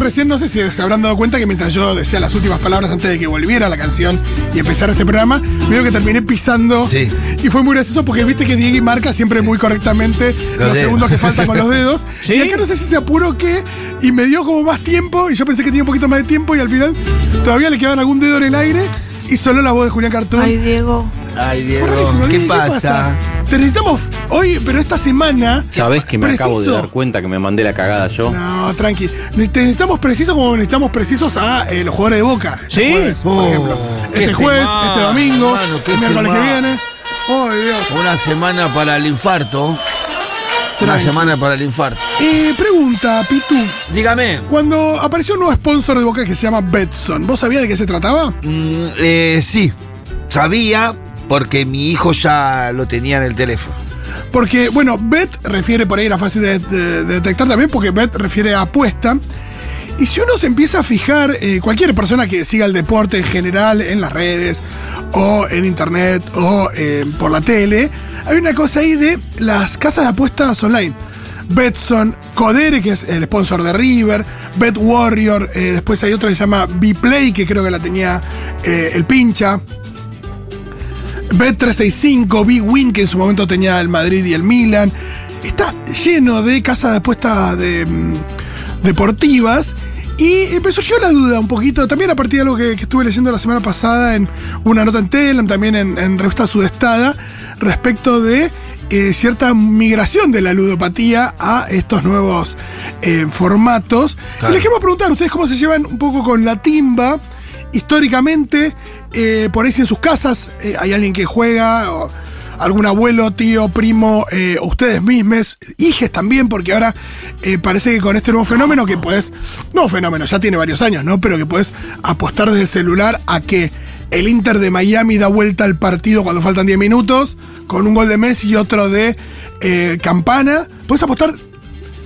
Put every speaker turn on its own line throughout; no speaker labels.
recién, no sé si se habrán dado cuenta que mientras yo decía las últimas palabras antes de que volviera la canción y empezara este programa, veo que terminé pisando.
Sí.
Y fue muy gracioso porque viste que Diego marca siempre muy correctamente los, segundos que faltan con los dedos.
¿Sí?
Y acá no sé si se apuró qué, y me dio como más tiempo, y yo pensé que tenía un poquito más de tiempo, y al final todavía le quedaban algún dedo en el aire, y solo la voz de Julián Cartón.
Ay, Diego.
Ay, Diego, ¿qué pasa?
Te necesitamos hoy, pero esta semana.
¿Sabés que me acabo de dar cuenta que me mandé la cagada yo?
No, tranqui. Te necesitamos precisos como necesitamos precisos a eh, los jugadores de Boca. Este
¿Sí?
jueves, por
Oh,
ejemplo. Este jueves,
semana,
este domingo, el miércoles que viene. Oh, Dios.
Una semana para el infarto. Una semana para el infarto.
Eh, pregunta, Pitu.
Dígame.
Cuando apareció un nuevo sponsor de Boca que se llama Betson, ¿vos sabías de qué se trataba?
Mm, eh, sí, sabía porque mi hijo ya lo tenía en el teléfono.
Porque, bueno, Bet refiere por ahí, era fácil de, de- de detectar también, porque Bet refiere a apuesta. Y si uno se empieza a fijar, eh, cualquier persona que siga el deporte en general, en las redes, o en internet, o eh, por la tele, hay una cosa ahí de las casas de apuestas online. Betson, Codere, que es el sponsor de River, Bet Warrior, eh, después hay otra que se llama Bplay, que creo que la tenía el pincha. Bet365, Big Win, que en su momento tenía el Madrid y el Milan. Está lleno de casas de apuestas de, mm, deportivas. Y eh, me surgió la duda un poquito, también a partir de algo que, que estuve leyendo la semana pasada en una nota en Telam, también en, en Revista Sudestada, respecto de eh, cierta migración de la ludopatía a estos nuevos eh, formatos.
Claro.
Y les queremos preguntar, ¿ustedes cómo se llevan un poco con la timba? Históricamente, eh, por ahí si en sus casas eh, hay alguien que juega, algún abuelo, tío, primo, eh, ustedes mismos, hijes también, porque ahora parece que con este nuevo fenómeno que puedes, no fenómeno, ya tiene varios años, ¿no? Pero que puedes apostar desde el celular a que el Inter de Miami da vuelta al partido cuando faltan 10 minutos, con un gol de Messi y otro de Campana. Puedes apostar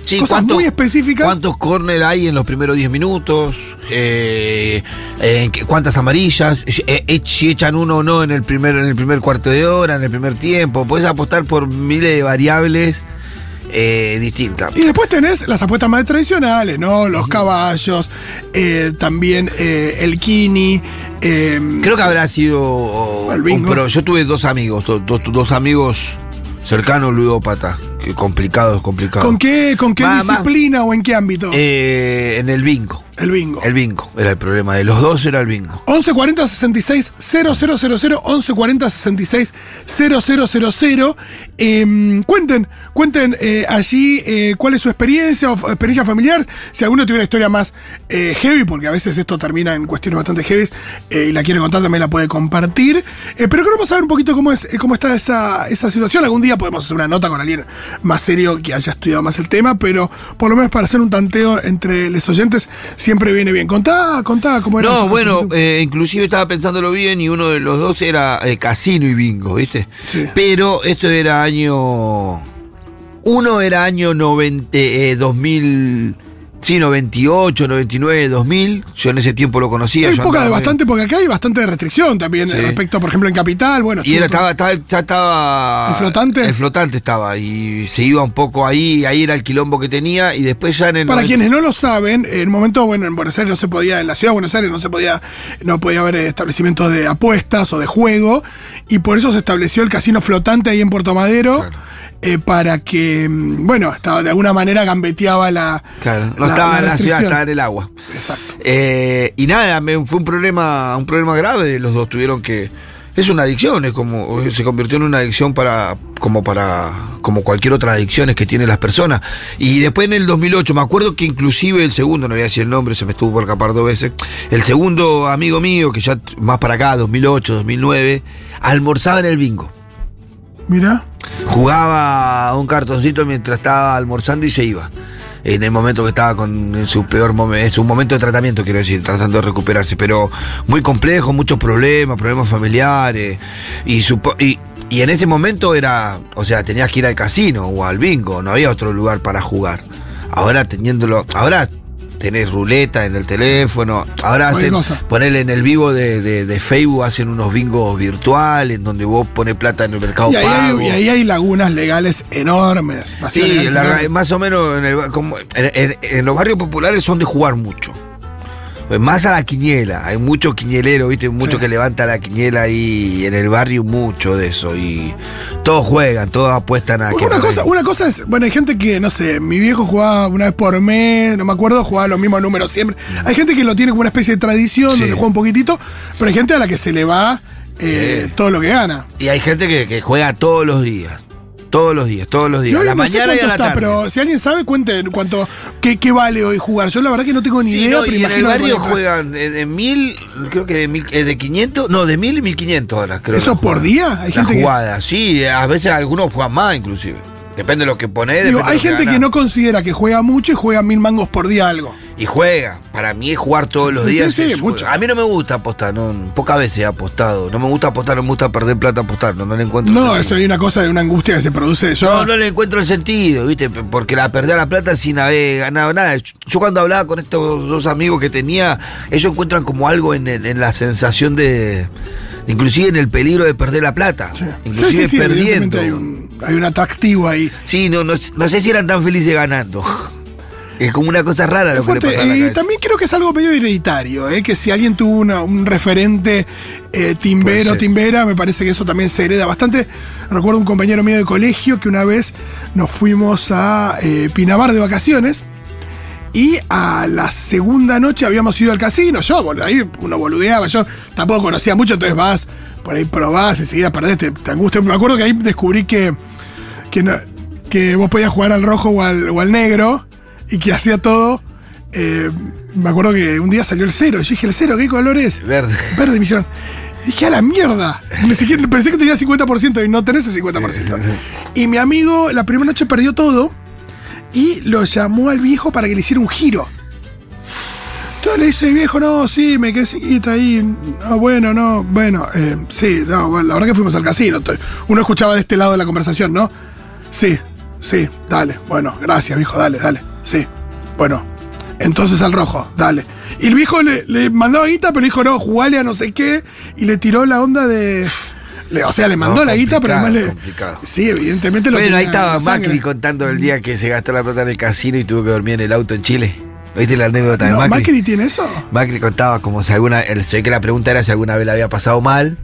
Sí,
cosas
¿cuánto-
muy específicas.
¿Cuántos córner hay en los primeros 10 minutos? Eh, eh, ¿qué- ¿Cuántas amarillas? Si, eh, si echan uno o no en el, primer, en el primer cuarto de hora, en el primer tiempo. Puedes apostar por miles de variables distintas.
Y después tenés las apuestas más tradicionales, ¿no? Los caballos, también el kini.
Creo que habrá sido un pro. Yo tuve dos amigos, do- do- dos amigos cercanos ludópatas. Complicados, complicados.
¿Con qué, con qué disciplina o en qué ámbito?
Eh, en el bingo.
el bingo.
El bingo era el problema. De los dos era el bingo.
1140 66 000 1140 66 000 Eh, cuenten, cuenten eh, allí eh, cuál es su experiencia o experiencia familiar. Si alguno tiene una historia más eh, heavy, porque a veces esto termina en cuestiones bastante heavy eh, y la quiere contar, también la puede compartir. Pero queremos saber un poquito cómo es cómo está esa, esa situación. Algún día podemos hacer una nota con alguien más serio que haya estudiado más el tema, pero por lo menos para hacer un tanteo entre los oyentes siempre viene bien. Contá, contá cómo era.
No, bueno, eh, inclusive estaba pensándolo bien y uno de los dos era eh, casino y bingo, ¿viste?
Sí.
Pero esto era año... Uno era año 90, eh, 2000... Sí, 98, 99, 2000. Yo en ese tiempo lo conocía.
Hay
yo
poca de bastante, porque acá hay bastante restricción también
Sí.
respecto, por ejemplo, en Capital. Bueno,
Y era, estaba, estaba- ya estaba.
¿El flotante?
El flotante estaba. Y se iba un poco ahí. Ahí era el quilombo que tenía. Y después ya en el.
Para
90
quienes no lo saben, en un momento, bueno, en Buenos Aires no se podía, en la ciudad de Buenos Aires no se podía, no podía haber establecimientos de apuestas o de juego, y por eso se estableció el casino flotante ahí en Puerto Madero,
Claro.
Eh, para que, mm, bueno, estaba de alguna manera gambeteaba la.
Claro, no
la-
estaba en la ciudad, estaba en el agua.
Exacto.
Eh, y nada, me- fue un problema, un problema grave. Los dos tuvieron que. Es una adicción, es como. Se convirtió en una adicción para. como para. como cualquier otra adicción que tienen las personas. Y después en el 2008, me acuerdo que inclusive el segundo, no voy a decir el nombre, se me estuvo por escapar dos veces. El segundo amigo mío, que ya más para acá, 2008, 2009, almorzaba en el bingo.
Mira.
Jugaba un cartoncito mientras estaba almorzando y se iba. En el momento que estaba con en su peor momento, en su momento de tratamiento, quiero decir, tratando de recuperarse, pero muy complejo, muchos problemas, problemas familiares. Y, supo- y, y en ese momento era, o sea, tenías que ir al casino o al bingo, no había otro lugar para jugar. Ahora teniéndolo, ahora tenés ruleta en el teléfono. Ahora hacen, ponerle en el vivo de, de- de Facebook, hacen unos bingos virtuales donde vos pones plata en el mercado
Y ahí,
pago.
hay, y ahí hay lagunas legales enormes.
Sí,
legales
la-
enormes.
más o menos en, el como- en- en- en los barrios populares son de jugar mucho. Pues Más a la quiniela, hay mucho quinielero, ¿viste? Mucho
Sí.
que levanta la quiniela ahí en el barrio, mucho de eso. Y todos juegan, todos apuestan a que
Una cosa, una cosa es, bueno, hay gente que, no sé, mi viejo jugaba una vez por mes, no me acuerdo, jugaba los mismos números siempre. Hay gente que lo tiene como una especie de tradición,
Sí.
donde juega un poquitito, pero hay gente a la que se le va eh, todo lo que gana.
Y hay gente que, que juega todos los días. Todos los días, todos los días. A la
no sé
mañana y a la
está,
tarde.
pero si alguien sabe, cuenten cuánto, qué, qué vale hoy jugar. Yo la verdad que no tengo ni
Sí,
idea,
no,
pero
y en el
que
barrio juegan eh, de mil, creo que de, mil, eh, de 500, no, de mil y 1500 horas, creo.
¿Eso
la
por día? Hay
la
gente que-
jugada, sí, a veces algunos juegan más inclusive. Depende de lo que ponés.
Digo, hay
que
gente que
ganás.
no considera que juega mucho y juega mil mangos por día algo.
Y juega. Para mí es jugar todos los
Sí, sí,
días.
sí,
es-
mucho.
A mí no me gusta apostar, no, pocas veces he apostado. No me gusta apostar, no me gusta perder plata apostando, no le encuentro
No,
sentido.
eso hay una cosa de una angustia que se produce. Yo,
No, no le encuentro el sentido, ¿viste? Porque la perder la plata sin haber ganado nada. Yo- cuando hablaba con estos dos amigos que tenía, ellos encuentran como algo en, el- en la sensación de. Inclusive en el peligro de perder la plata.
Sí.
Inclusive
Sí, sí, sí,
perdiendo.
Hay un, hay un atractivo ahí.
Sí, no, no, no sé si eran tan felices ganando. Es como una cosa rara lo
Es
que le
fuerte.
pasa a la
Y también creo que es algo medio hereditario, ¿eh? que si alguien tuvo una- un referente eh, timbero, timbera, me parece que eso también se hereda bastante. Recuerdo un compañero mío de colegio que una vez nos fuimos a eh, Pinamar de vacaciones y a la segunda noche habíamos ido al casino. Yo, bueno, ahí uno boludeaba, yo tampoco conocía mucho, entonces vas, por ahí probás, enseguida perdés, te, te angustia. Me acuerdo que ahí descubrí que, que, no- que vos podías jugar al rojo o al, o al negro y que hacía todo. eh, me acuerdo que un día salió el cero. Yo dije, ¿el cero qué color es?
Verde.
Verde. Me dijeron, dije, a la mierda. Ni siquiera, pensé que tenía 50% y no tenés el 50%. Y mi amigo la primera noche perdió todo y lo llamó al viejo para que le hiciera un giro. Entonces le dice, viejo, no, sí, me quedé chiquita ahí. No, bueno, no, bueno, eh, sí, no, bueno, la verdad que fuimos al casino. Uno escuchaba de este lado de la conversación, ¿no? Sí, sí, dale, bueno, gracias, viejo, dale, dale, sí, bueno. Entonces al rojo, dale. Y el viejo le, le mandaba guita, pero dijo, no, jugale a no sé qué, y le tiró la onda de. le- o sea, le mandó
No,
la guita, pero además le.
complicado.
Sí, evidentemente lo
Bueno, ahí estaba
la.
Macri contando el día que se gastó la plata en el casino y tuvo que dormir en el auto en Chile. ¿Viste la anécdota de Macri?
Macri tiene eso.
Macri contaba como si alguna. el- ve que la pregunta era si alguna vez le había pasado mal.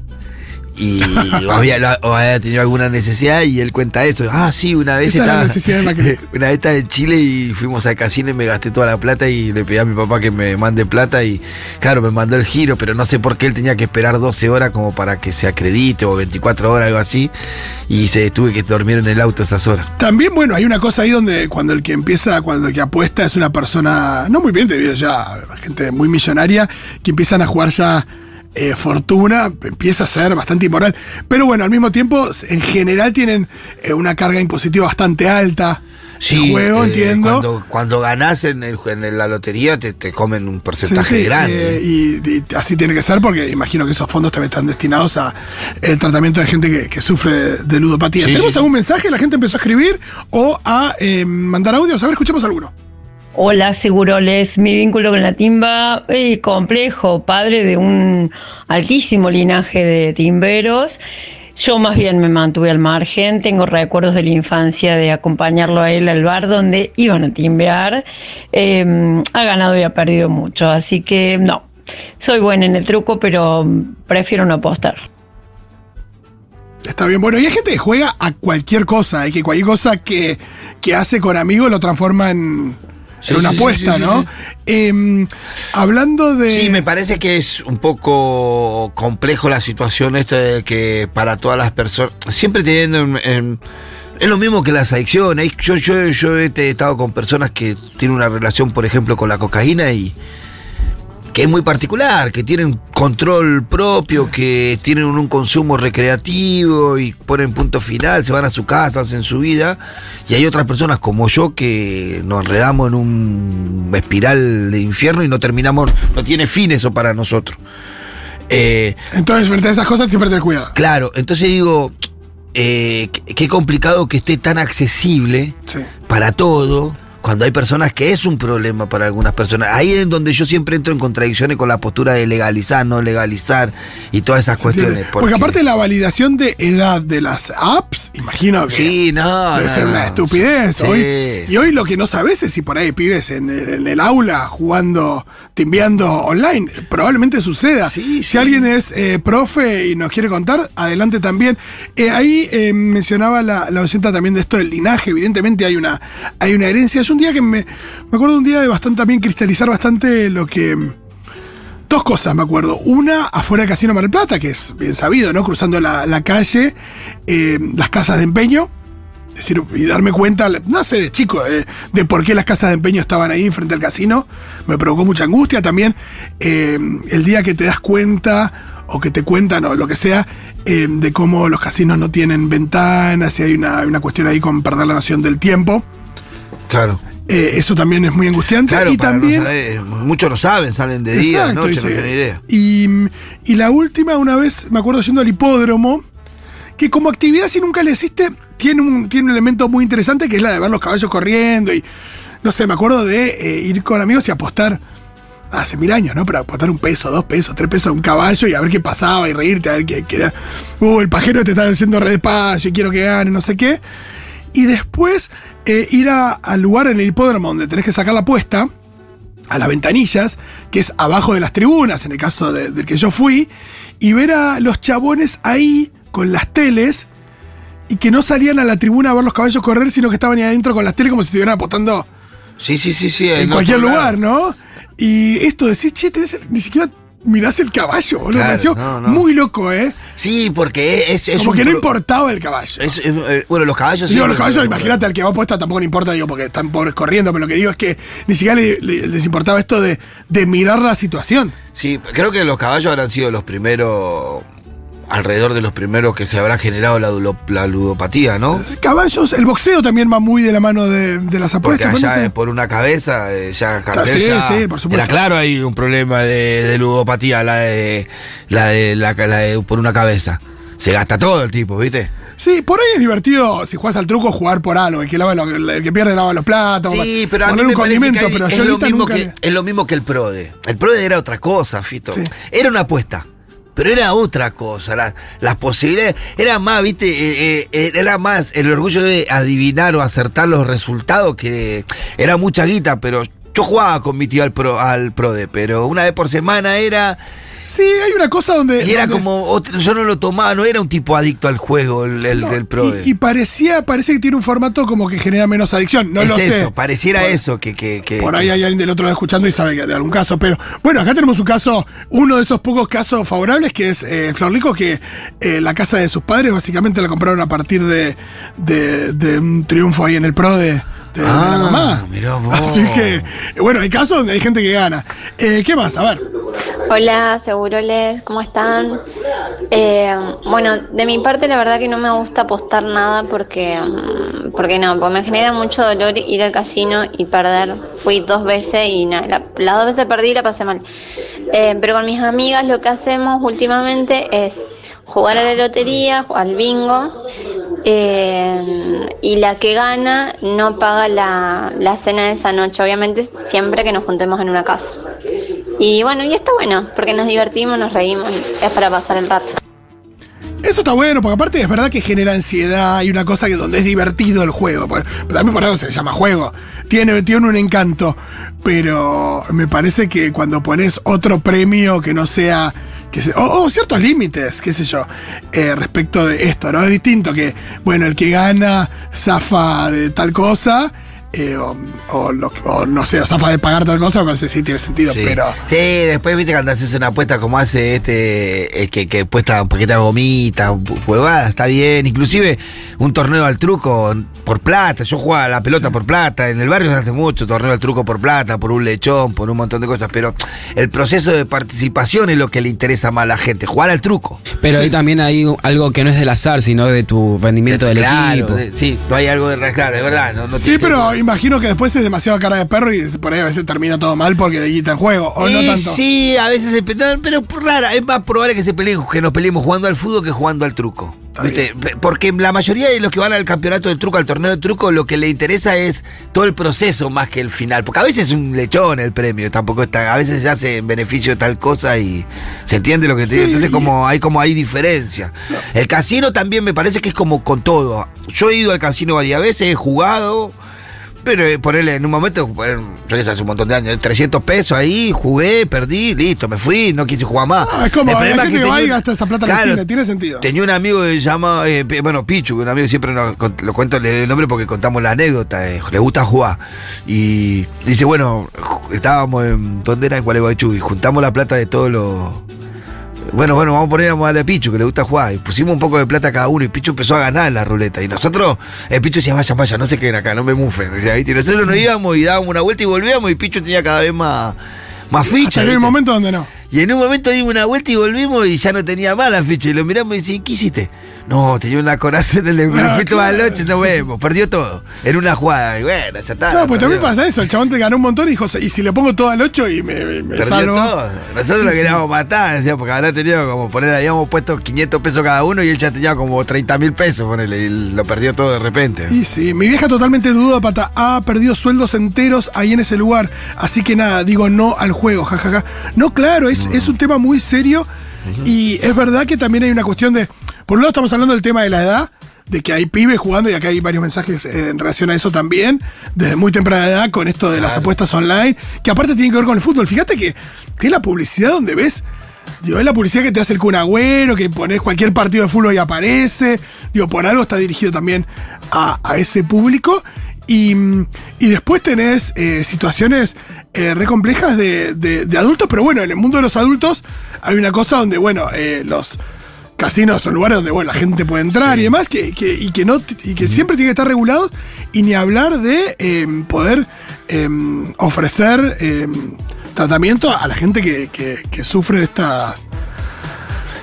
Y o había, lo- o había tenido alguna necesidad y él cuenta eso. Ah, sí, una vez
Esa
estaba.
necesidad de.
Una vez estaba en Chile y fuimos al casino y me gasté toda la plata y le pedí a mi papá que me mande plata y claro, me mandó el giro, pero no sé por qué él tenía que esperar 12 horas como para que se acredite o 24 horas, algo así. Y se tuve que dormir en el auto esas horas.
También, bueno, hay una cosa ahí donde cuando el que empieza, cuando el que apuesta es una persona, no muy bien debido ya, gente muy millonaria, que empiezan a jugar ya eh, fortuna, empieza a ser bastante inmoral. Pero bueno, al mismo tiempo, en general tienen eh, una carga impositiva bastante alta. el juego,
eh,
entiendo.
Cuando, cuando ganás en, el- en la lotería te, te comen un
Sí,
porcentaje
sí,
grande.
eh, y, y así tiene que ser porque imagino que esos fondos también están destinados a el tratamiento de gente que, que sufre de ludopatía.
Sí,
¿Tenemos
sí, sí.
algún mensaje? ¿La gente empezó a escribir o a mandar audios? A ver, escuchemos alguno.
Hola, Seguroles. Mi vínculo con la timba, eh, complejo, padre de un altísimo linaje de timberos. Yo más bien me mantuve al margen, tengo recuerdos de la infancia de acompañarlo a él al bar donde iban a timbear. Eh, ha ganado y ha perdido mucho, así que no, soy buena en el truco, pero prefiero no apostar.
Está bien, bueno, y hay gente que juega a cualquier cosa, y que cualquier cosa que, que hace con amigos lo transforma en,
Sí,
en una
sí,
apuesta,
sí,
¿no? Em, hablando de.
Sí, me parece que es un poco complejo la situación esta de que para todas las personas, siempre teniendo en, en- es lo mismo que las adicciones. Yo, yo, yo he estado con personas que tienen una relación, por ejemplo, con la cocaína y que es muy particular, que tienen control propio, que tienen un consumo recreativo y ponen punto final, se van a su casa, hacen su vida. Y hay otras personas como yo que nos enredamos en un espiral de infierno y no terminamos, no tiene fin eso para nosotros. Eh,
Entonces, frente a esas cosas, siempre tener cuidado.
claro, entonces digo, eh, qué complicado que esté tan accesible
Sí.
para todo, cuando hay personas que es un problema para algunas personas. Ahí es donde yo siempre entro en contradicciones con la postura de legalizar, no legalizar y todas esas cuestiones.
Porque, aparte la validación de edad de las apps, imagino que
Sí, no,
debe
no,
ser una estupidez.
Sí.
Hoy, y hoy lo que no sabes es si por ahí pibes en, el- en el aula jugando, timbeando online. Probablemente suceda.
Sí,
si alguien es eh, profe y nos quiere contar, adelante también. Eh, ahí eh, mencionaba la, la docenta también de esto del linaje. Evidentemente hay una, hay una herencia. Un día que me, me acuerdo un día de bastante también cristalizar bastante lo que. Dos cosas me acuerdo. Una, afuera del Casino Mar del Plata, que es bien sabido, ¿no? Cruzando la, calle, eh, las casas de empeño. Es decir, y darme cuenta, no sé, de chico, eh, de por qué las casas de empeño estaban ahí frente al casino. Me provocó mucha angustia. También eh, el día que te das cuenta, o que te cuentan, o lo que sea, de cómo los casinos no tienen ventanas, y hay una, una cuestión ahí con perder la noción del tiempo.
Claro.
Eh, eso también es muy angustiante.
Claro,
y
para no
también.
saber, muchos lo saben, salen de día, de noche, no tienen idea.
Y, y la última, una vez, me acuerdo yendo al hipódromo, que como actividad, si nunca le hiciste, tiene un, tiene un elemento muy interesante que es la de ver los caballos corriendo. Y no sé, me acuerdo de eh, ir con amigos y apostar. Hace mil años, ¿no? Pero apostar un peso, dos pesos, tres pesos a un caballo y a ver qué pasaba y reírte, a ver qué, qué era. Uh, el pajero te está haciendo re despacio y quiero que gane, no sé qué. Y después eh, ir a- al lugar en el hipódromo donde tenés que sacar la apuesta, a las ventanillas, que es abajo de las tribunas, en el caso de- del que yo fui, y ver a los chabones ahí con las teles y que no salían a la tribuna a ver los caballos correr, sino que estaban ahí adentro con las teles como si estuvieran apostando
Sí, sí, sí, sí.
en cualquier
lado.
lugar, ¿no? Y esto de decir, che, tenés el- ni siquiera mirás el caballo, boludo.
Claro,
Me pareció
no, no.
muy loco, ¿eh?
Sí, porque es, es
como
un
que no importaba el caballo.
es- es- eh, bueno, los caballos
Digo,
sí,
los caballos, imagínate al que va apuesta tampoco le importa, digo, porque están pobres corriendo, pero lo que digo es que ni siquiera le- le- les importaba esto de, de mirar la situación.
Sí, creo que los caballos habrán sido los primeros, alrededor de los primeros que se habrá generado la, ludopatía, ¿no?
Caballos, el boxeo también va muy de la mano de, de las
Porque
apuestas.
allá
¿no?
eh, por una cabeza, eh, ya cartel
sí,
ya-
sí, por supuesto.
Era claro hay un problema de, de ludopatía, la de, la de, la, la de por una cabeza. Se gasta todo el tipo, ¿viste?
Sí, por ahí es divertido si juegas al truco jugar por algo. El que, lava lo- el que pierde lava los platos.
Sí, pero a mí
poner
me
un condimento,
que hay-
pero
es,
yo
lo mismo
nunca
que,
le-
es lo mismo que el PRODE. El PRODE era otra cosa, Fito.
Sí.
Era una apuesta. Pero era otra cosa, la- las posibilidades, era más, viste, Eh, eh, era más el orgullo de adivinar o acertar los resultados que era mucha guita, pero yo jugaba con mi tío al, pro, al PRODE, pero una vez por semana era,
Sí, hay una cosa donde.
y era
donde-
como, otro- yo no lo tomaba, no era un tipo adicto al juego, el, el,
no,
el PRODE.
y, y parecía, parece que tiene un formato como que genera menos adicción. No
es
lo
eso,
sé.
pareciera
Por-
eso que... que, que-
Por ahí hay alguien del otro lado escuchando y sabe que de algún caso. Pero bueno, acá tenemos un caso, uno de esos pocos casos favorables, que es eh, que eh, la casa de sus padres básicamente la compraron a partir de, de, de un triunfo ahí en el pro de, de- de la
Ah,
mamá.
mirá vos.
Así que, bueno, hay casos donde hay gente que gana. Eh, ¿Qué más? A ver.
Hola, Seguroles, ¿cómo están? Eh, bueno, de mi parte la verdad que no me gusta apostar nada porque, mm, porque no, porque me genera mucho dolor ir al casino y perder. Fui dos veces y nada, la- las dos veces perdí y la pasé mal. Eh, pero con mis amigas lo que hacemos últimamente es jugar a la lotería, al bingo, eh, y la que gana no paga la, la cena de esa noche, obviamente siempre que nos juntemos en una casa. Y bueno, y está bueno, porque nos divertimos, nos reímos, es para pasar el rato.
Eso está bueno, porque aparte es verdad que genera ansiedad, hay una cosa que donde es divertido el juego. porque- también por algo se llama juego. Tiene, tiene un encanto. Pero me parece que cuando pones otro premio que no sea. O, o ciertos límites, qué sé yo, eh, respecto de esto, ¿no? Es distinto que, bueno, el que gana zafa de tal cosa, eh, o, o lo- o no sé, o zafa de pagar tal cosa, me parece que sí tiene sentido,
Sí.
pero.
Sí, después viste cuando haces una apuesta como hace este, eh, que, que puesta un paquete de gomitas, huevadas, está bien. Inclusive un torneo al truco por plata. Yo jugaba la pelota por plata. En el barrio se hace mucho torneo al truco por plata, por un lechón, por un montón de cosas. Pero el proceso de participación es lo que le interesa más a la gente, jugar al truco.
Pero ahí también hay algo que no es del azar, sino de tu rendimiento del
Claro,
equipo.
de- sí, no hay algo de claro, es verdad. No, no
Sí, pero imagino que después es demasiado cara de perro y por ahí a veces termina todo mal porque de guita en juego, o no
Eh,
tanto.
Sí, a veces se pe- no, pero rara, es más probable que se peleen, que nos peleemos jugando al fútbol que jugando al truco. ¿Viste? Porque la mayoría de los que van al campeonato del truco, al torneo de truco, lo que le interesa es todo el proceso más que el final. Porque a veces es un lechón el premio, tampoco está. A veces se hace en beneficio de tal cosa y se entiende lo que te digo.
Sí,
Entonces, como hay como hay diferencia. El casino también me parece que es como con todo. Yo he ido al casino varias veces, he jugado. Pero eh, ponerle en un momento, poner, yo qué sé, hace un montón de años, 300 pesos ahí, jugué, perdí, listo, me fui, no quise jugar más.
Ah, es como,
El problema es
que va y gasta esa plata en el
Claro,
cine, tiene sentido.
Tenía un amigo que se llama, eh, bueno, Pichu, que un amigo que siempre nos, lo cuento el nombre porque contamos la anécdota, eh, le gusta jugar. Y dice, bueno, estábamos en Tondera, en Gualeguaychú, y juntamos la plata de todos los... Bueno, bueno, vamos a poner vamos a darle a Pichu, que le gusta jugar. Y pusimos un poco de plata cada uno y Pichu empezó a ganar en la ruleta. Y nosotros, el Pichu decía, vaya, vaya, no se queden acá, no me mufen. Decía, ¿viste? Y nosotros nos íbamos y dábamos una vuelta y volvíamos y Pichu tenía cada vez más, más fichas.
Hay un momento donde no.
Y en un momento dimos una vuelta y volvimos y ya no tenía más la ficha. Y lo miramos y decimos, ¿qué hiciste? No, tenía una coraza en el
Ah,
fui toda la
claro.
noche, no vemos, perdió todo. En una jugada. Y bueno, ya está.
Claro, pues también pasa eso. El chabón te ganó un montón y dijo, y si le pongo todo al 8 y me,
Perdió
salvo.
todo. Nosotros lo
Sí,
queríamos matar, decía, porque habrá tenido como poner, habíamos puesto 500 pesos cada uno y él ya tenía como 30 mil pesos, ponele, y lo perdió todo de repente.
Y sí, mi vieja totalmente ludópata ha perdido sueldos enteros ahí en ese lugar. Así que nada, digo no al juego, jajaja. No, claro, es, es un tema muy serio. Y es verdad que también hay una cuestión de. Por un lado, estamos hablando del tema de la edad, de que hay pibes jugando, y acá hay varios mensajes eh, en relación a eso también, desde muy temprana edad, con esto de las apuestas online, que aparte tienen que ver con el fútbol. Fíjate que, que es la publicidad donde ves. Digo, es la publicidad que te hace el Kun Agüero, que pones cualquier partido de fútbol y aparece. Digo, por algo está dirigido también a, a ese público. Y, y después tenés eh, situaciones eh, re complejas de, de- de adultos, pero bueno, en el mundo de los adultos hay una cosa donde, bueno, eh, los casinos son lugares donde, bueno, la gente puede entrar y demás, que, que- y que, no, y que siempre tiene que estar regulados, y ni hablar de eh, poder eh, ofrecer eh, tratamiento a la gente que, que- que sufre de estas...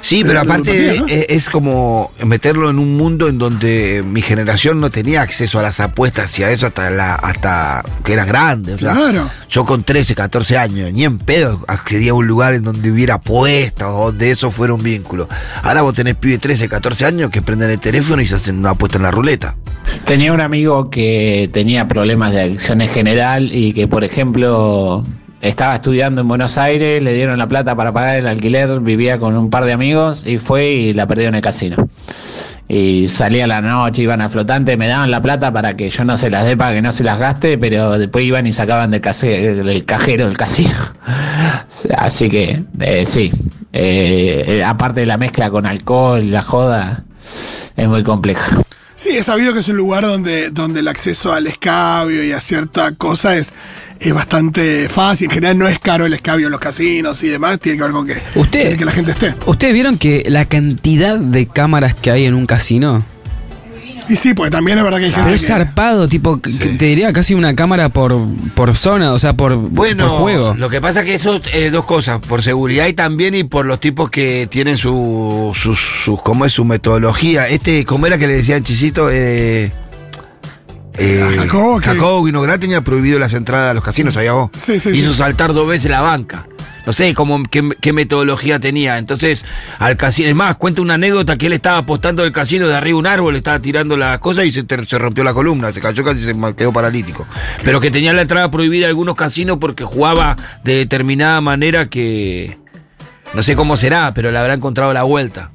Sí, pero aparte
¿no?
es, es como meterlo en un mundo en donde mi generación no tenía acceso a las apuestas y a eso hasta la, hasta que era grande. o sea,
Claro.
Yo con 13, 14 años, ni en pedo accedía a un lugar en donde hubiera apuestas o donde eso fuera un vínculo. Ahora vos tenés pibe de 13, 14 años que prenden el teléfono y se hacen una apuesta en la ruleta.
Tenía un amigo que tenía problemas de adicción en general y que, por ejemplo, estaba estudiando en Buenos Aires, le dieron la plata para pagar el alquiler, vivía con un par de amigos y fue y la perdió en el casino. Y salía a la noche, iban al flotante, me daban la plata para que yo no se las dé, para que no se las gaste, pero después iban y sacaban del, case- del cajero del casino. Así que, eh, sí, Eh, eh, aparte de la mezcla con alcohol la joda, es muy compleja.
Sí, es sabido que es un lugar donde, donde el acceso al escabio y a cierta cosa es, es bastante fácil. En general no es caro el escabio en los casinos y demás. Tiene que ver con que,
Usted-
que la gente esté.
¿Ustedes vieron que la cantidad de cámaras que hay en un casino?
Y sí, porque también es verdad que hay gente
Es
que...
zarpado, tipo, te diría casi una cámara por, por zona, o sea, por,
Bueno,
por juego.
lo que pasa que eso es dos cosas, por seguridad y también y por los tipos que tienen su, su, su- ¿cómo es su metodología? Este, ¿cómo era que le decían Chisito? Eh, eh,
A Jacobo,
Jacobo Vinograd tenía prohibido las entradas a los casinos, ¿sabía vos?
Sí, sí,
Hizo
sí.
saltar dos veces la banca. No sé cómo, qué, metodología tenía. Entonces, al casino, es más, cuenta una anécdota que él estaba apostando del casino de arriba de un árbol, estaba tirando las cosas y se, se rompió la columna, se cayó casi se quedó paralítico. Pero que tenía la entrada prohibida a algunos casinos porque jugaba de determinada manera que. No sé cómo será, pero le habrá encontrado la vuelta.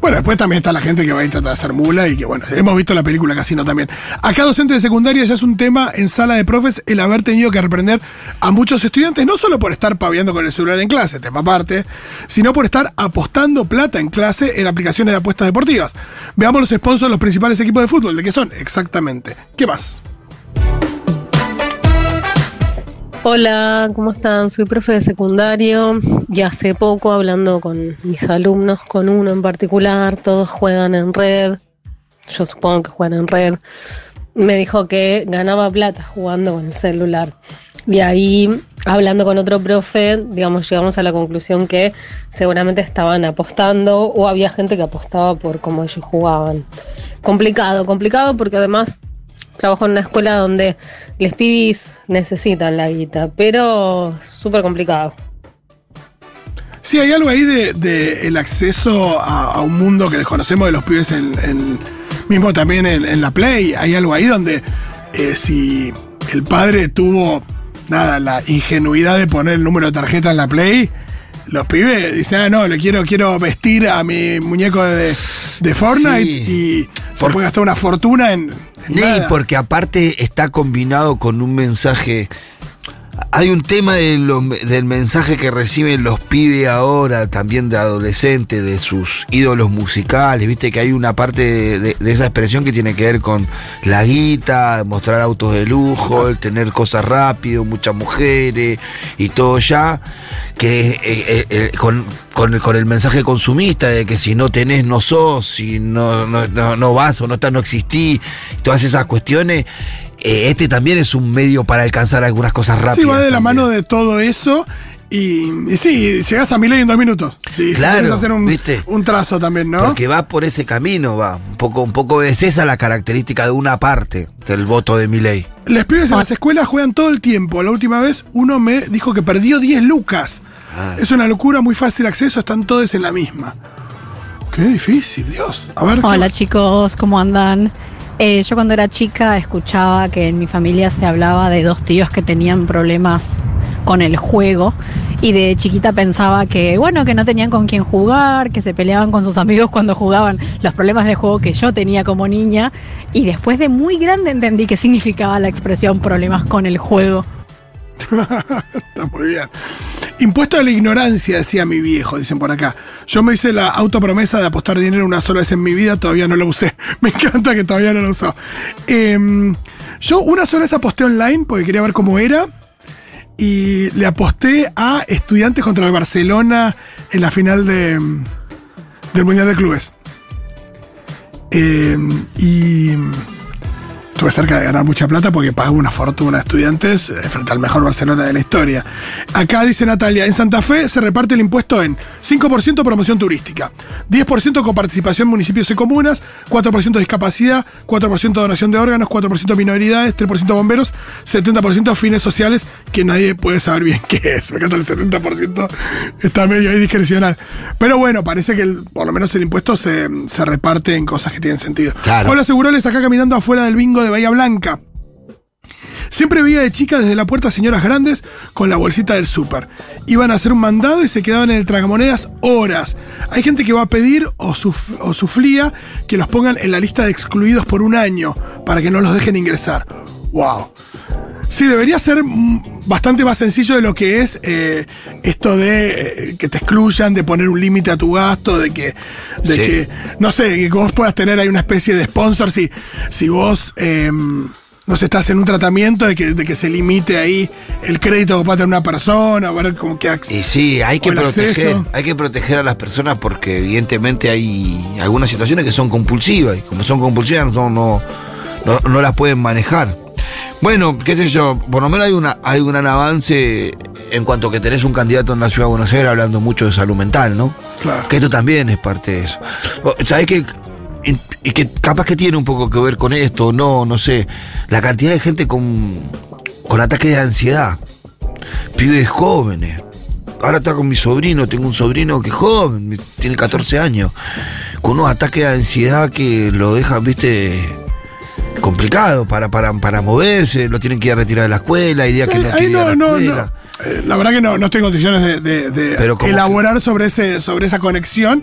Bueno, después también está la gente que va a intentar hacer mula y que, bueno, hemos visto la película Casino también. Acá, docente de secundaria, ya es un tema en sala de profes el haber tenido que reprender a muchos estudiantes, no solo por estar paviando con el celular en clase, tema aparte, sino por estar apostando plata en clase en aplicaciones de apuestas deportivas. Veamos los sponsors de los principales equipos de fútbol, ¿de qué son? Exactamente. ¿Qué más?
Hola, ¿cómo están? Soy profe de secundario y hace poco hablando con mis alumnos, con uno en particular, todos juegan en red, yo supongo que juegan en red, me dijo que ganaba plata jugando con el celular. Y ahí, hablando con otro profe, digamos, llegamos a la conclusión que seguramente estaban apostando o había gente que apostaba por cómo ellos jugaban. Complicado, complicado porque además trabajo en una escuela donde les pibis necesitan la guita, pero súper complicado.
Sí, hay algo ahí de, de el acceso a, a un mundo que desconocemos de los pibes en, en- mismo también en, en la Play. Hay algo ahí donde eh, si el padre tuvo nada, la ingenuidad de poner el número de tarjeta en la Play, los pibes dicen, ah, no, le quiero, quiero vestir a mi muñeco de, de Fortnite
Sí.
y se
Por-
puede gastar una fortuna en. Nada.
porque aparte está combinado con un mensaje. Hay un tema del mensaje que reciben los pibes ahora, también de adolescentes, de sus ídolos musicales. Viste que hay una parte de, esa expresión que tiene que ver con la guita, mostrar autos de lujo, tener cosas rápido, muchas mujeres y todo ya. Que eh, eh, eh, con, con el mensaje consumista de que si no tenés, no sos, si no, no, no, no vas o no estás, no existís, todas esas cuestiones. Eh, este también es un medio para alcanzar algunas cosas rápidas.
Sí, va de la mano de todo eso. Y, y sí, llegás a mi ley en dos minutos. Sí,
Claro,
si hacer un,
¿viste?
un trazo también, ¿no?
Porque va por ese camino, va. Un poco, un poco es esa la característica de una parte del voto de mi ley.
Los pibes en las escuelas juegan todo el tiempo. La última vez uno me dijo que perdió 10 lucas.
Ah.
Es una locura, muy fácil acceso, están todos en la misma. Qué difícil, Dios. A ver. ¿qué
Hola chicos, ¿cómo andan? Eh, yo cuando era chica escuchaba que en mi familia se hablaba de dos tíos que tenían problemas con el juego y de chiquita pensaba que bueno, que no tenían con quién jugar, que se peleaban con sus amigos cuando jugaban los problemas de juego que yo tenía como niña y después de muy grande entendí qué significaba la expresión problemas con el juego.
Está muy bien. Impuesto a la ignorancia, decía mi viejo, dicen por acá. Yo me hice la autopromesa de apostar dinero una sola vez en mi vida, todavía no lo usé. Me encanta que todavía no lo usó. Em, yo una sola vez aposté online porque quería ver cómo era. Y le aposté a estudiantes contra el Barcelona en la final de, em, del Mundial de Clubes. Em, y estuve cerca de ganar mucha plata porque pago una fortuna a estudiantes eh, frente al mejor Barcelona de la historia. Acá dice Natalia, en Santa Fe se reparte el impuesto en 5% promoción turística, 10% coparticipación municipios y comunas, 4% discapacidad, 4% donación de órganos, 4% minoridades, 3% bomberos, 70% fines sociales, que nadie puede saber bien qué es. Me encanta el 70%, está medio ahí discrecional. Pero bueno, parece que el- por lo menos el impuesto se, se reparte en cosas que tienen sentido.
Claro.
Hola, Seguroles, acá caminando afuera del bingo de Bahía Blanca. Siempre veía de chica desde la puerta señoras grandes con la bolsita del súper. Iban a hacer un mandado y se quedaban en el tragamonedas horas. Hay gente que va a pedir o, suf- o que los pongan en la lista de excluidos por un año para que no los dejen ingresar. ¡Wow! Sí, debería ser mm, bastante más sencillo de lo que es eh, esto de eh, que te excluyan, de poner un límite a tu gasto, de que, de
Sí.
que, no sé, que vos puedas tener ahí una especie de sponsor si, si vos, eh, no sé, estás en un tratamiento, de que, de que se limite ahí el crédito que pueda tener una persona, a ver cómo que
Y sí, hay que proteger,
acceso.
hay que proteger a las personas porque evidentemente hay algunas situaciones que son compulsivas y como son compulsivas no, no, no, no las pueden manejar. Bueno, qué sé yo, por lo menos hay una, hay un gran avance en cuanto que tenés un candidato en la ciudad de Buenos Aires hablando mucho de salud mental, ¿no?
Claro.
Que esto también es parte de eso. ¿Sabés que y que capaz que tiene un poco que ver con esto, no, no sé. La cantidad de gente con, con ataques de ansiedad. Pibes jóvenes. Ahora está con mi sobrino, tengo un sobrino que es joven, tiene 14 años, con unos ataques de ansiedad que lo dejan, viste, complicado para, para, para moverse, lo tienen que ir a retirar de la escuela, hay días que no
ahí
quiere ir a la
no, no,
escuela.
no. Eh, La verdad que no, no estoy en condiciones de, de- de elaborar sobre, ese, sobre esa conexión.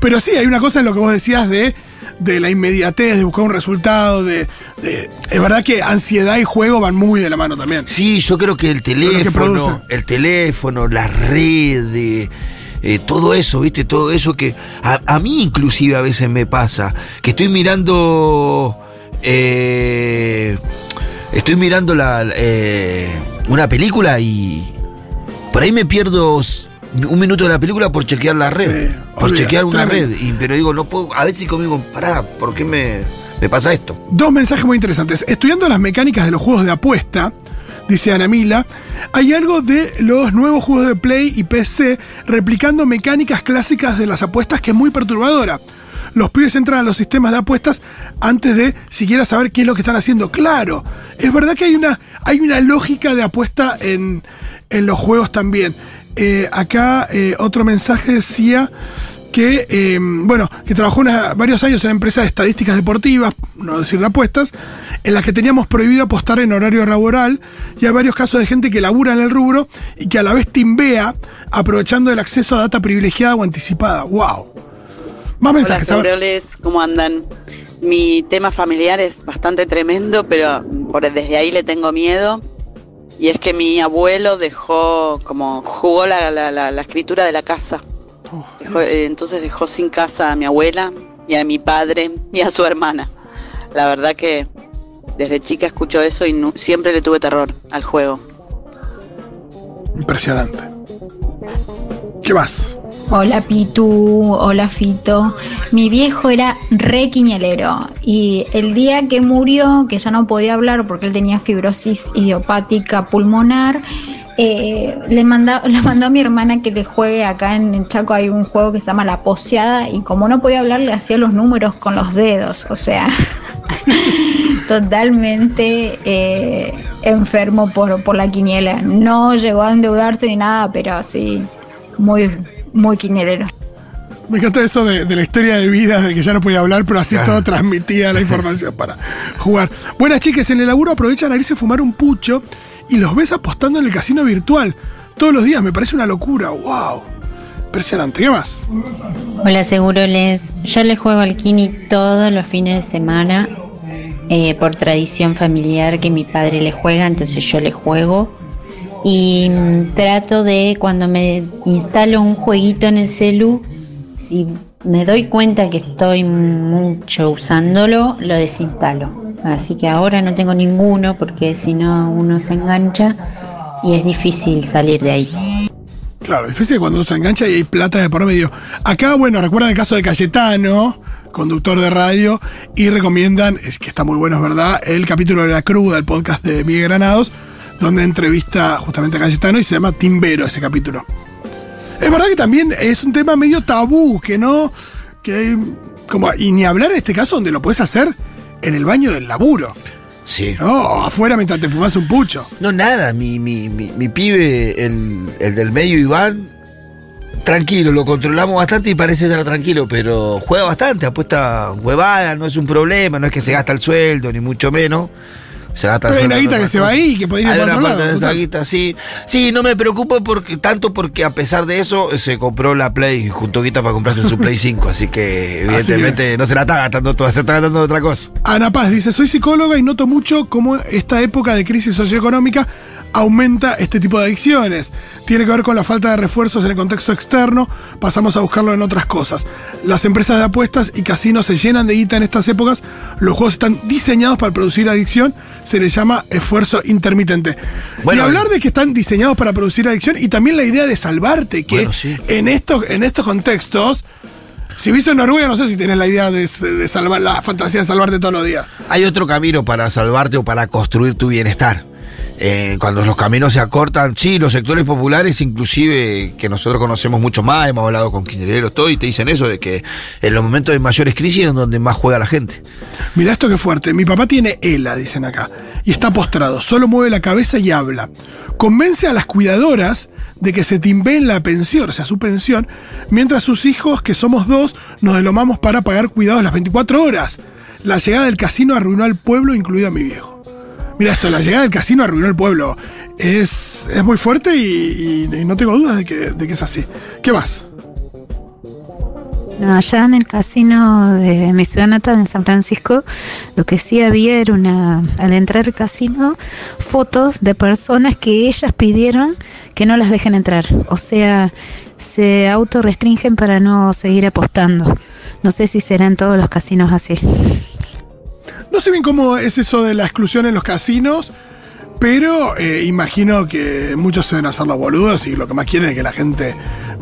Pero sí, hay una cosa en lo que vos decías de, de la inmediatez, de buscar un resultado, de, de- Es verdad que ansiedad y juego van muy de la mano también.
Sí, yo creo que el
que
teléfono,
produce.
el teléfono, las redes, eh, todo eso, ¿viste? Todo eso que a, a mí inclusive a veces me pasa, que estoy mirando, eh, estoy mirando la, eh, una película y por ahí me pierdo un minuto de la película por chequear la red,
Sí,
por chequear una
tremendo.
red, y, pero digo, no puedo, a veces conmigo, pará, ¿por qué me, me pasa esto?
Dos mensajes muy interesantes. Estudiando las mecánicas de los juegos de apuesta, dice Ana Mila, hay algo de los nuevos juegos de Play y PC replicando mecánicas clásicas de las apuestas que es muy perturbadora. Los pibes entran a los sistemas de apuestas antes de siquiera saber qué es lo que están haciendo. Claro, es verdad que hay una, hay una lógica de apuesta en, en los juegos también. eh, acá eh, otro mensaje decía que, eh, bueno, que trabajó una- varios años en una empresa de estadísticas deportivas, no decir de apuestas, en las que teníamos prohibido apostar en horario laboral y hay varios casos de gente que labura en el rubro y que a la vez timbea aprovechando el acceso a data privilegiada o anticipada. ¡Wow! Más
Hola,
mensajes. a ver.
Seguroles, ¿cómo andan? Mi tema familiar es bastante tremendo, pero por, desde ahí le tengo miedo. Y es que mi abuelo dejó, como jugó la, la- la- la escritura de la casa. Dejó- eh, entonces dejó sin casa a mi abuela y a mi padre y a su hermana. La verdad que desde chica escucho eso y siempre le tuve terror al juego.
Impresionante. ¿Qué más?
Hola Pitu, hola Fito. Mi viejo era re quiñelero y el día que murió, que ya no podía hablar porque él tenía fibrosis idiopática pulmonar, eh, le, le mandó a mi hermana que le juegue acá en Chaco hay un juego que se llama La Poseada y como no podía hablar le hacía los números con los dedos, o sea, totalmente eh, enfermo por, por la quiniela. No llegó a endeudarse ni nada, pero sí, muy, muy quinielero.
Me encanta eso de, de la historia de vida, de que ya no podía hablar, pero así todo transmitía la información para jugar. Buenas chicas, en el laburo aprovechan a irse a fumar un pucho y los ves apostando en el casino virtual. Todos los días, me parece una locura. ¡Wow! Impresionante. ¿Qué más?
Hola, Seguroles. Yo le juego al Kini todos los fines de semana eh, por tradición familiar que mi padre le juega, entonces yo le juego. Y trato de cuando me instalo un jueguito en el celu, si me doy cuenta que estoy mucho usándolo, lo desinstalo. Así que ahora no tengo ninguno porque si no uno se engancha y es difícil salir de ahí.
Claro, difícil cuando uno se engancha y hay plata de por medio. Acá, bueno, recuerdan el caso de Cayetano, conductor de radio, y recomiendan, es que está muy bueno, es verdad, el capítulo de La Cruda, el podcast de Miguel Granados, donde entrevista justamente a Cayetano y se llama Timbero ese capítulo. Es verdad que también es un tema medio tabú, que no. que como Y ni hablar en este caso donde lo puedes hacer en el baño del laburo.
Sí.
No, afuera mientras te fumas un pucho.
No, nada, mi, mi, mi, mi pibe, el, el del medio Iván, tranquilo, lo controlamos bastante y parece estar tranquilo, pero juega bastante, apuesta huevada, no es un problema, no es que se gasta el sueldo, ni mucho menos. Se gasta
Pero hay una guita que se va ahí, que podría ir
una
otro lado,
de guita, sí. Sí, no me preocupo porque, tanto porque a pesar de eso se compró la Play, juntó guita para comprarse su Play 5, así que evidentemente no se la está gastando toda, se está gastando de otra cosa.
Ana Paz dice, soy psicóloga y noto mucho cómo esta época de crisis socioeconómica aumenta este tipo de adicciones. Tiene que ver con la falta de refuerzos en el contexto externo, pasamos a buscarlo en otras cosas. Las empresas de apuestas y casinos se llenan de guita en estas épocas, los juegos están diseñados para producir adicción, se les llama esfuerzo intermitente.
Bueno,
y hablar de que están diseñados para producir adicción y también la idea de salvarte, que
Bueno, sí.
en, estos, en estos contextos... Si viste en Noruega, no sé si tienes la idea de, de salvar, la fantasía de salvarte todos los días.
Hay otro camino para salvarte o para construir tu bienestar. Eh, cuando los caminos se acortan, sí, los sectores populares, inclusive que nosotros conocemos mucho más, hemos hablado con quinereros, todo, y te dicen eso, de que en los momentos de mayores crisis es donde más juega la gente.
Mirá esto que fuerte. Mi papá tiene ELA, dicen acá. Y está postrado. Solo mueve la cabeza y habla. Convence a las cuidadoras de que se timbeen la pensión, o sea, su pensión, mientras sus hijos, que somos dos, nos delomamos para pagar cuidados las 24 horas. La llegada del casino arruinó al pueblo, incluido a mi viejo. Mira esto, la llegada del casino arruinó el pueblo. Es, es muy fuerte y, no tengo dudas de que, es así. ¿Qué más?
Allá en el casino de mi ciudad natal, en San Francisco, lo que sí había era una, al entrar al casino, fotos de personas que ellas pidieron que no las dejen entrar. O sea, se autorrestringen para no seguir apostando. No sé si serán todos los casinos así.
No sé bien cómo es eso de la exclusión en los casinos, pero eh, imagino que muchos se deben hacer los boludos y lo que más quieren es que la gente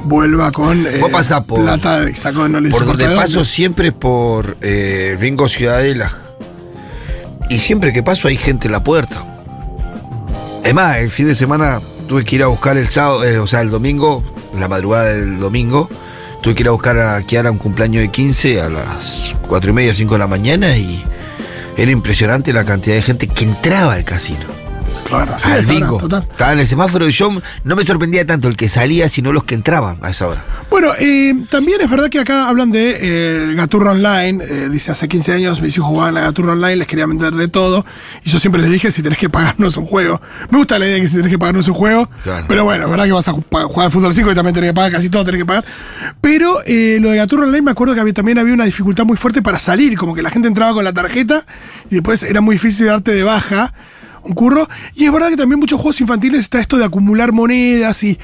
vuelva con eh,
Vos pasás por-
plata no
Por donde
de
paso siempre es por eh, Ringo Ciudadela. Y siempre que paso hay gente en la puerta. Es más, el fin de semana tuve que ir a buscar el sábado, eh, o sea, el domingo, la madrugada del domingo, tuve que ir a buscar a Kiara un cumpleaños de 15 a las 4 y media, 5 de la mañana y era impresionante la cantidad de gente que entraba al casino.
Claro, sí,
al
hora,
bingo.
total.
Estaba en el semáforo y yo no me sorprendía tanto el que salía, sino los que entraban a esa hora.
Bueno, eh, también es verdad que acá hablan de eh, Gaturro Online. eh, dice, hace 15 años mis hijos jugaban a Gaturro Online, les quería vender de todo. Y yo siempre les dije, si tenés que pagar no es un juego. Me gusta la idea de que si tenés que pagar no es un juego.
Claro.
Pero bueno, es verdad que vas a jugar al fútbol 5 y también tenés que pagar, casi todo tenés que pagar. Pero eh, lo de Gaturro Online me acuerdo que había, también había una dificultad muy fuerte para salir, como que la gente entraba con la tarjeta y después era muy difícil darte de baja un curro. Y es verdad que también muchos juegos infantiles está esto de acumular monedas y,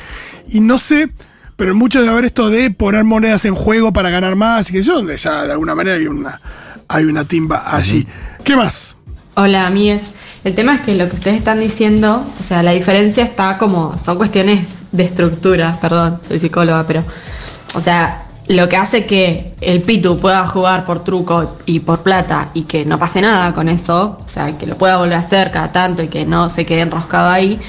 y no sé, pero en muchos de haber esto de poner monedas en juego para ganar más y que yo, donde ya de alguna manera hay una, hay una timba allí. ¿Qué más?
Hola, amigues. El tema es que lo que ustedes están diciendo, o sea, la diferencia está como, son cuestiones de estructura, perdón, soy psicóloga, pero, o sea, lo que hace que el Pitu pueda jugar por truco y por plata y que no pase nada con eso, o sea, que lo pueda volver a hacer cada tanto y que no se quede enroscado ahí,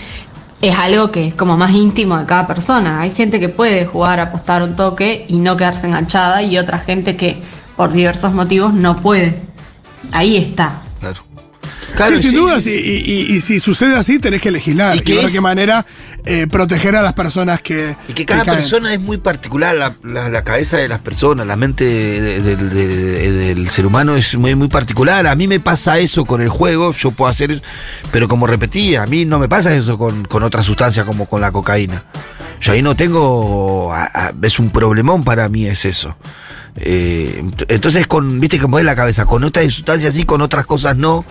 es algo que es como más íntimo de cada persona. Hay gente que puede jugar, apostar un toque y no quedarse enganchada y otra gente que por diversos motivos no puede. Ahí está.
Claro,
sí, sin
sí,
dudas, y, y- y- y si sucede así, tenés que legislar.
¿Y
ver
es?
qué manera eh, proteger a las personas que.
Y que cada persona es muy particular, la, la- la cabeza de las personas, la mente de- de- de- de- del ser humano es muy, muy particular. A mí me pasa eso con el juego, yo puedo hacer eso, pero como repetía, a mí no me pasa eso con, con otras sustancias como con la cocaína. Yo ahí no tengo, a- a- es un problemón para mí es eso. Eh, ent- entonces con, viste cómo es la cabeza, con otras sustancias sí, con otras cosas no.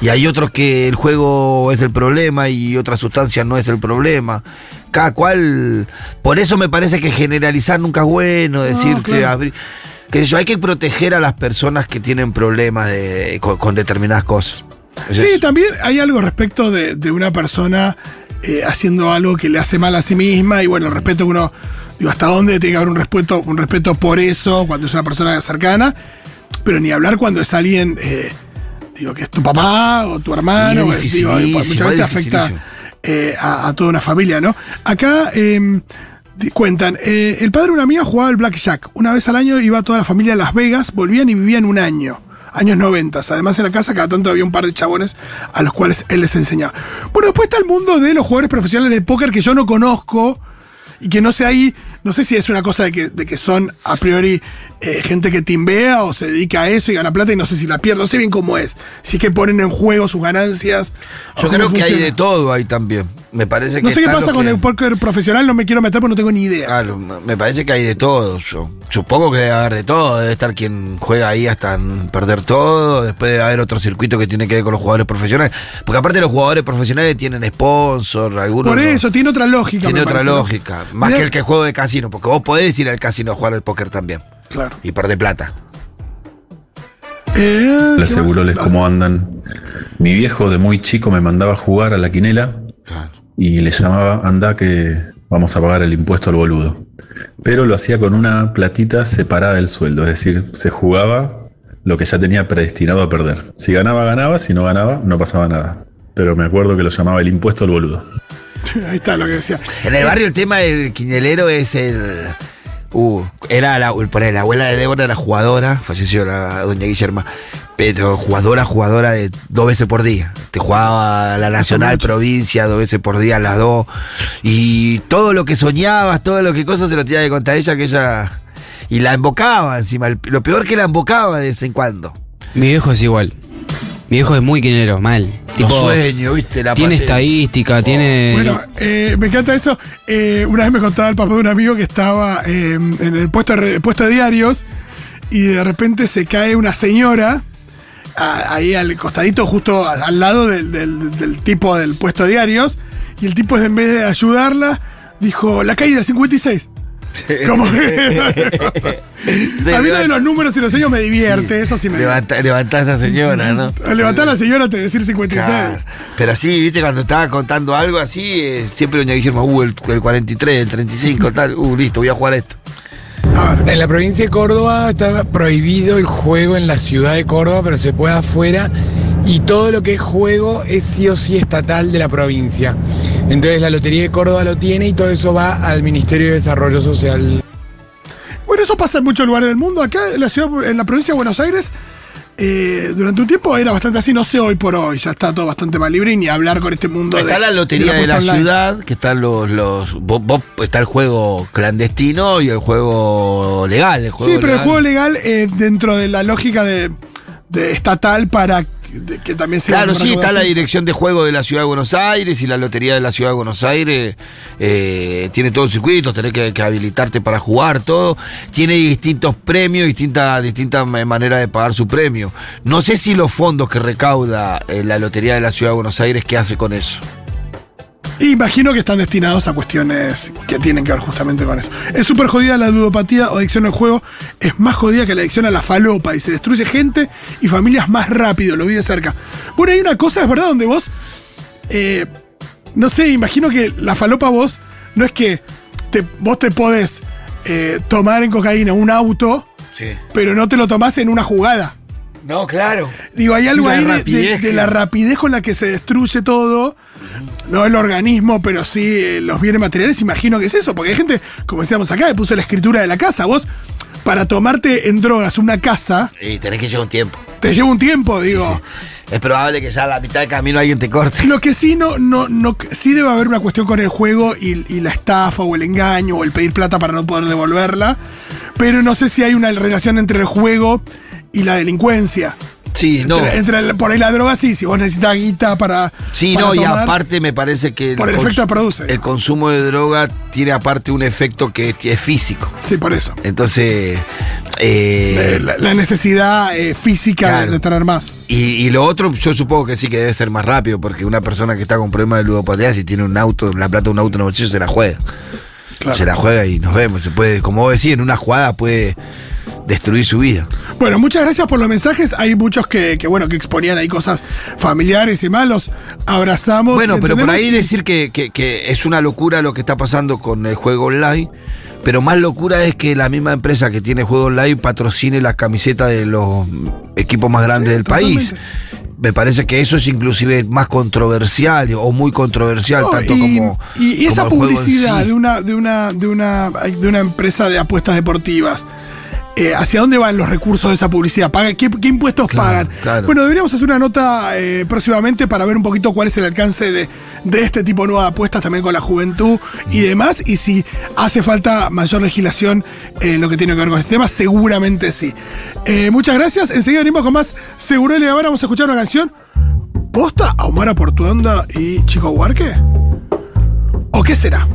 Y hay otros que el juego es el problema y otras sustancias no es el problema. Cada cual, por eso me parece que generalizar nunca es bueno, decir,
claro.
sé yo, hay que proteger a las personas que tienen problemas de, con, con determinadas cosas. Es
Sí,
eso.
también hay algo respecto de, de una persona eh, haciendo algo que le hace mal a sí misma y bueno, el respeto que uno, digo, hasta dónde tiene que haber un respeto, un respeto por eso cuando es una persona cercana, pero ni hablar cuando es alguien, eh, digo, que es tu papá o tu hermano,
es
digo,
dificilísimo,
muchas veces
es
afecta eh, a, a toda una familia, ¿no? Acá eh, di- cuentan, eh, el padre de una amiga jugaba al blackjack. Una vez al año iba toda la familia a Las Vegas, volvían y vivían un año. Años 90. Además, en la casa cada tanto había un par de chabones a los cuales él les enseñaba. Bueno, después está el mundo de los jugadores profesionales de póker que yo no conozco y que no sé ahí, no sé si es una cosa de que, de que son a priori eh, gente que timbea o se dedica a eso y gana plata y no sé si la pierde, no sé bien cómo es. Si es que ponen en juego sus ganancias.
Yo creo que hay de todo ahí también. Me parece que
No sé qué pasa con
que-
el póker profesional, no me quiero meter porque no tengo ni idea.
Claro, me parece que hay de todo. Yo supongo que debe haber de todo. Debe estar quien juega ahí hasta perder todo. Después debe haber otro circuito que tiene que ver con los jugadores profesionales. Porque aparte los jugadores profesionales tienen sponsor, algunos.
Por
no.
eso, tiene otra lógica.
Tiene otra
parece, ¿no?
lógica. Más que el que juego de casino. Porque vos podés ir al casino a jugar al póker también.
Claro.
Y perder plata.
Eh,
Hola,
¿qué
Seguroles,
más?
¿cómo andan? Mi viejo de muy chico me mandaba a jugar a la quinela y le llamaba, anda que vamos a pagar el impuesto al boludo. Pero lo hacía con una platita separada del sueldo, es decir, se jugaba lo que ya tenía predestinado a perder. Si ganaba, ganaba, si no ganaba, no pasaba nada. Pero me acuerdo que lo llamaba el impuesto al boludo.
Ahí está lo que decía.
En el barrio el tema del quinelero es el. Uh, era la, la abuela de Débora era jugadora, falleció la doña Guillerma, pero jugadora, jugadora de dos veces por día. Te jugaba la nacional, provincia, dos veces por día, las dos. Y todo lo que soñabas, todo lo que cosas se lo tenía que contar ella, que ella. Y la embocaba encima. Lo peor que la embocaba de vez en cuando.
Mi viejo es igual. Mi viejo es muy quinero, mal. Tipo,
sueño, ¿viste? La
tiene
parte-
estadística, tiene.
Bueno, eh, me encanta eso. Eh, una vez me contaba el papá de un amigo que estaba eh, en el puesto de, puesto de diarios y de repente se cae una señora a- ahí al costadito, justo a- al lado del, del- del tipo del puesto de diarios. Y el tipo, en vez de ayudarla, dijo: La caída del 56. Como que- a mí lo de los números y los sellos me divierte, eso sí me
Levanta, levantá a esa señora, ¿no?
Al levantar a la señora te decir 56.
Claro. Pero sí, viste, cuando estaba contando algo así, eh, siempre doña Guillermo, uh, el, el 43, el 35, tal, uh, listo, voy a jugar esto.
En la provincia de Córdoba está prohibido el juego en la ciudad de Córdoba, pero se puede afuera. Y todo lo que es juego es sí o sí estatal de la provincia. Entonces la Lotería de Córdoba lo tiene y todo eso va al Ministerio de Desarrollo Social.
Bueno, eso pasa en muchos lugares del mundo. Acá en la ciudad, en la provincia de Buenos Aires, eh, durante un tiempo era bastante así, no sé hoy por hoy, ya está todo bastante más libre y ni hablar con este mundo
Está
de-
la lotería de la,
online.
ciudad, que están los, los vos- vos- está el juego clandestino y el juego legal. El juego
Sí, pero el juego legal eh, dentro de la lógica de, de estatal para de- que también sea
Claro, sí, está la dirección de juego de la Ciudad de Buenos Aires y la Lotería de la Ciudad de Buenos Aires eh, tiene todo el circuito, tenés que, que habilitarte para jugar, todo. Tiene distintos premios, distintas distintas ma- maneras de pagar su premio. No sé si los fondos que recauda eh, la Lotería de la Ciudad de Buenos Aires, ¿qué hace con eso?
Imagino que están destinados a cuestiones que tienen que ver justamente con eso. Es súper jodida la ludopatía o adicción al juego. Es más jodida que la adicción a la falopa y se destruye gente y familias más rápido. Lo vi de cerca. Bueno, hay una cosa, es verdad, donde vos. eh, no sé, imagino que la falopa vos. No es que te- vos te podés eh, tomar en cocaína un auto,
Sí.
pero no te lo tomás en una jugada.
No, claro.
Digo, hay algo
Sí,
ahí de,
rapidez
de- de
que-
la rapidez con la que se destruye todo. No el organismo, pero sí eh, los bienes materiales. Imagino que es eso, porque hay gente, como decíamos acá, que puso la escritura de la casa. Vos, para tomarte en drogas una casa,
Y tenés que llevar un tiempo.
te lleva un tiempo, digo.
Es probable que ya a la mitad del camino alguien te corte.
Lo que sí no, no, no, sí debe haber una cuestión con el juego y, y la estafa o el engaño o el pedir plata para no poder devolverla. Pero no sé si hay una relación entre el juego y la delincuencia.
Sí, no.
Entre, por ahí la droga sí, si vos necesitas guita para.
Sí,
para
no, y aparte me parece que
Por el efecto que produce.
el consumo de droga tiene aparte un efecto que es- es físico.
Sí, por eso.
Entonces, eh,
Eh, la, la necesidad eh, física de-
Claro.
de, tener más.
y, y lo otro, yo supongo que sí que debe ser más rápido, porque una persona que está con problemas de ludopatía, si tiene un auto, la plata de un auto en el bolsillo, se la juega. Se la juega y nos vemos. Se puede, como vos decís, en una jugada puede destruir su vida.
Bueno, muchas gracias por los mensajes. Hay muchos que, que, bueno, que exponían ahí cosas familiares y malos. Abrazamos.
Bueno, pero por ahí decir que, que- que es una locura lo que está pasando con el juego online. Pero más locura es que la misma empresa que tiene juego online patrocine la camiseta de los equipos más grandes del país. Me parece que eso es inclusive más controversial o muy controversial,
No,
tanto
y,
como.
y- y esa
como
publicidad
sí.
de una, de una, de una, de una empresa de apuestas deportivas. Eh, ¿Hacia dónde van los recursos de esa publicidad? ¿Paga- ¿Qué, qué impuestos pagan?
claro.
Bueno, deberíamos hacer una nota eh, próximamente para ver un poquito cuál es el alcance de, de este tipo de nuevas apuestas también con la juventud y demás. Y si hace falta mayor legislación en lo que tiene que ver con este tema, seguramente sí. Eh, muchas gracias. Enseguida venimos con más Seguro y ahora vamos a escuchar una canción. ¿Posta a Omar Portuanda y Chico Huarque? ¿O qué será?